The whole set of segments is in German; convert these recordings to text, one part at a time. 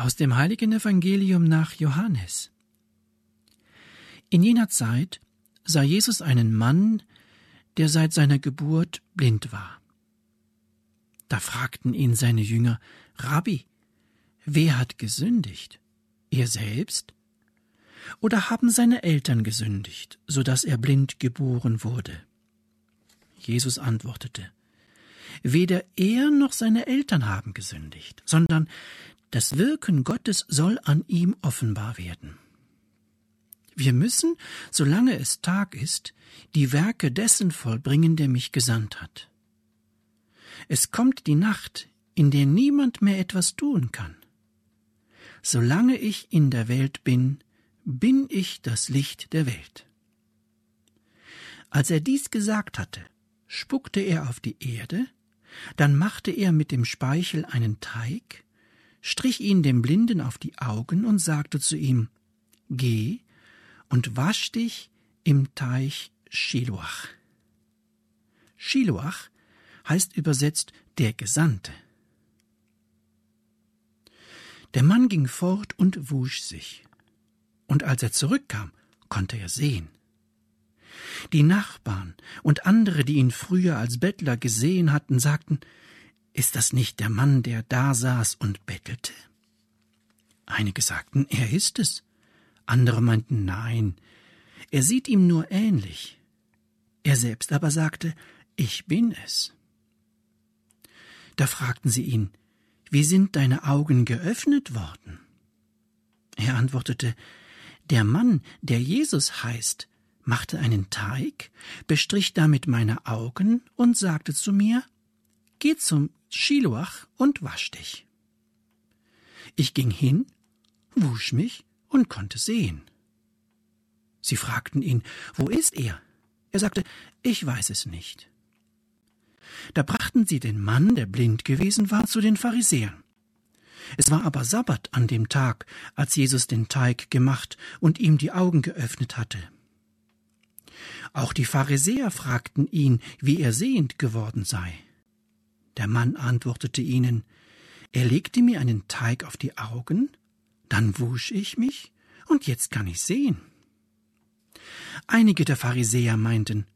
Aus dem heiligen Evangelium nach Johannes. In jener Zeit sah Jesus einen Mann, der seit seiner Geburt blind war. Da fragten ihn seine Jünger, Rabbi, wer hat gesündigt? Er selbst? Oder haben seine Eltern gesündigt, so dass er blind geboren wurde? Jesus antwortete, Weder er noch seine Eltern haben gesündigt, sondern das Wirken Gottes soll an ihm offenbar werden. Wir müssen, solange es Tag ist, die Werke dessen vollbringen, der mich gesandt hat. Es kommt die Nacht, in der niemand mehr etwas tun kann. Solange ich in der Welt bin, bin ich das Licht der Welt. Als er dies gesagt hatte, spuckte er auf die Erde, dann machte er mit dem Speichel einen Teig, strich ihn dem Blinden auf die Augen und sagte zu ihm Geh und wasch dich im Teich Shiloach. Shiloach heißt übersetzt der Gesandte. Der Mann ging fort und wusch sich. Und als er zurückkam, konnte er sehen. Die Nachbarn und andere, die ihn früher als Bettler gesehen hatten, sagten, ist das nicht der Mann, der da saß und bettelte? Einige sagten, er ist es. Andere meinten, nein, er sieht ihm nur ähnlich. Er selbst aber sagte, ich bin es. Da fragten sie ihn, wie sind deine Augen geöffnet worden? Er antwortete, der Mann, der Jesus heißt, machte einen Teig, bestrich damit meine Augen und sagte zu mir, Geh zum Schiloach und wasch dich. Ich ging hin, wusch mich und konnte sehen. Sie fragten ihn, wo ist er? Er sagte, ich weiß es nicht. Da brachten sie den Mann, der blind gewesen war, zu den Pharisäern. Es war aber Sabbat an dem Tag, als Jesus den Teig gemacht und ihm die Augen geöffnet hatte. Auch die Pharisäer fragten ihn, wie er sehend geworden sei. Der Mann antwortete ihnen, er legte mir einen Teig auf die Augen, dann wusch ich mich, und jetzt kann ich sehen. Einige der Pharisäer meinten,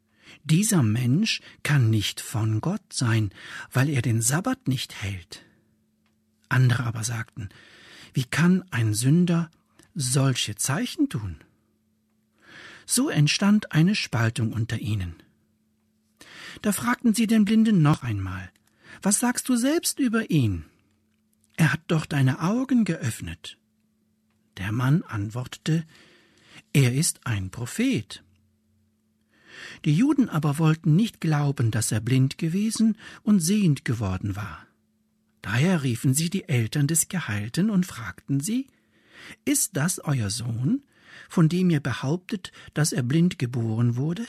dieser Mensch kann nicht von Gott sein, weil er den Sabbat nicht hält. Andere aber sagten, wie kann ein Sünder solche Zeichen tun? So entstand eine Spaltung unter ihnen. Da fragten sie den Blinden noch einmal, was sagst du selbst über ihn? Er hat doch deine Augen geöffnet. Der Mann antwortete, er ist ein Prophet. Die Juden aber wollten nicht glauben, dass er blind gewesen und sehend geworden war. Daher riefen sie die Eltern des Geheilten und fragten sie, Ist das euer Sohn, von dem ihr behauptet, dass er blind geboren wurde?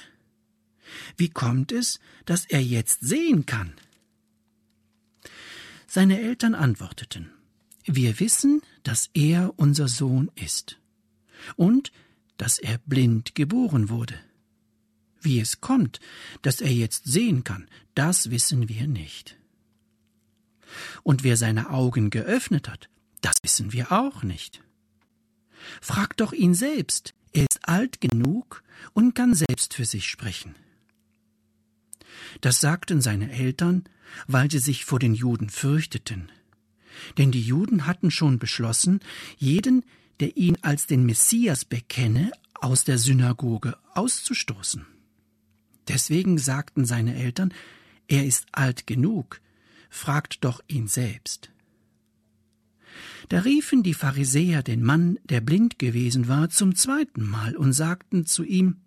Wie kommt es, dass er jetzt sehen kann? Seine Eltern antworteten, Wir wissen, dass er unser Sohn ist und dass er blind geboren wurde. Wie es kommt, dass er jetzt sehen kann, das wissen wir nicht. Und wer seine Augen geöffnet hat, das wissen wir auch nicht. Frag doch ihn selbst, er ist alt genug und kann selbst für sich sprechen. Das sagten seine Eltern, weil sie sich vor den Juden fürchteten. Denn die Juden hatten schon beschlossen, jeden, der ihn als den Messias bekenne, aus der Synagoge auszustoßen. Deswegen sagten seine Eltern, er ist alt genug, fragt doch ihn selbst. Da riefen die Pharisäer den Mann, der blind gewesen war, zum zweiten Mal und sagten zu ihm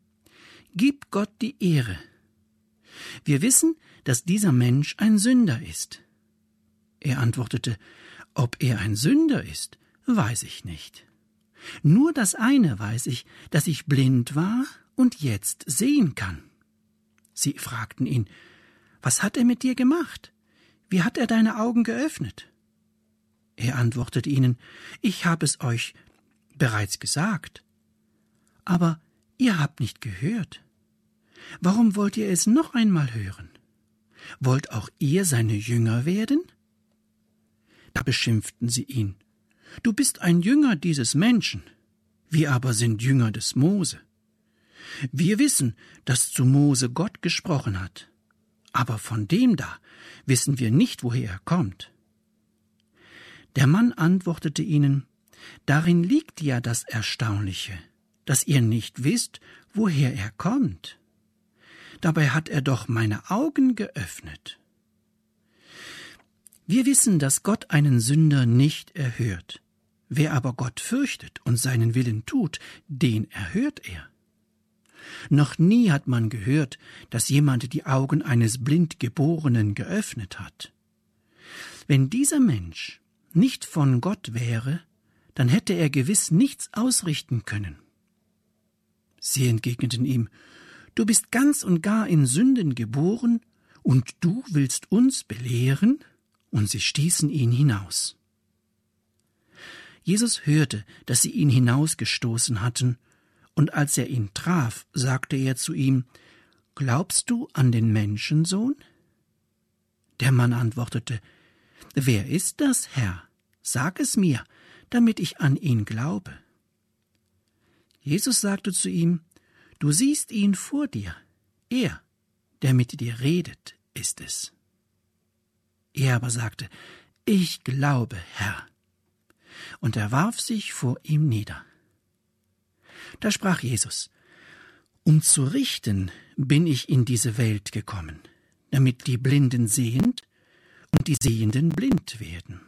Gib Gott die Ehre. Wir wissen, dass dieser Mensch ein Sünder ist. Er antwortete Ob er ein Sünder ist, weiß ich nicht. Nur das eine weiß ich, dass ich blind war und jetzt sehen kann. Sie fragten ihn Was hat er mit dir gemacht? Wie hat er deine Augen geöffnet? Er antwortet ihnen, ich habe es euch bereits gesagt. Aber ihr habt nicht gehört. Warum wollt ihr es noch einmal hören? Wollt auch ihr seine Jünger werden? Da beschimpften sie ihn. Du bist ein Jünger dieses Menschen, wir aber sind Jünger des Mose. Wir wissen, dass zu Mose Gott gesprochen hat, aber von dem da wissen wir nicht, woher er kommt. Der Mann antwortete ihnen, Darin liegt ja das Erstaunliche, dass ihr nicht wisst, woher er kommt. Dabei hat er doch meine Augen geöffnet. Wir wissen, dass Gott einen Sünder nicht erhört. Wer aber Gott fürchtet und seinen Willen tut, den erhört er. Noch nie hat man gehört, dass jemand die Augen eines Blindgeborenen geöffnet hat. Wenn dieser Mensch nicht von Gott wäre, dann hätte er gewiss nichts ausrichten können. Sie entgegneten ihm, Du bist ganz und gar in Sünden geboren, und du willst uns belehren? Und sie stießen ihn hinaus. Jesus hörte, dass sie ihn hinausgestoßen hatten, und als er ihn traf, sagte er zu ihm, Glaubst du an den Menschensohn? Der Mann antwortete, Wer ist das, Herr? Sag es mir, damit ich an ihn glaube. Jesus sagte zu ihm, Du siehst ihn vor dir, er, der mit dir redet, ist es. Er aber sagte, Ich glaube, Herr. Und er warf sich vor ihm nieder. Da sprach Jesus, Um zu richten bin ich in diese Welt gekommen, damit die Blinden sehend und die Sehenden blind werden.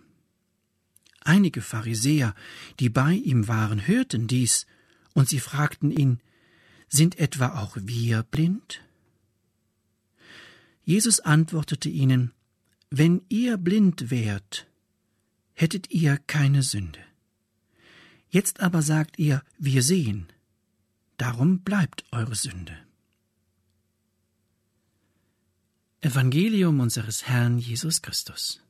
Einige Pharisäer, die bei ihm waren, hörten dies, und sie fragten ihn, Sind etwa auch wir blind? Jesus antwortete ihnen, Wenn ihr blind wärt, hättet ihr keine Sünde. Jetzt aber sagt ihr, wir sehen, darum bleibt eure Sünde. Evangelium unseres Herrn Jesus Christus.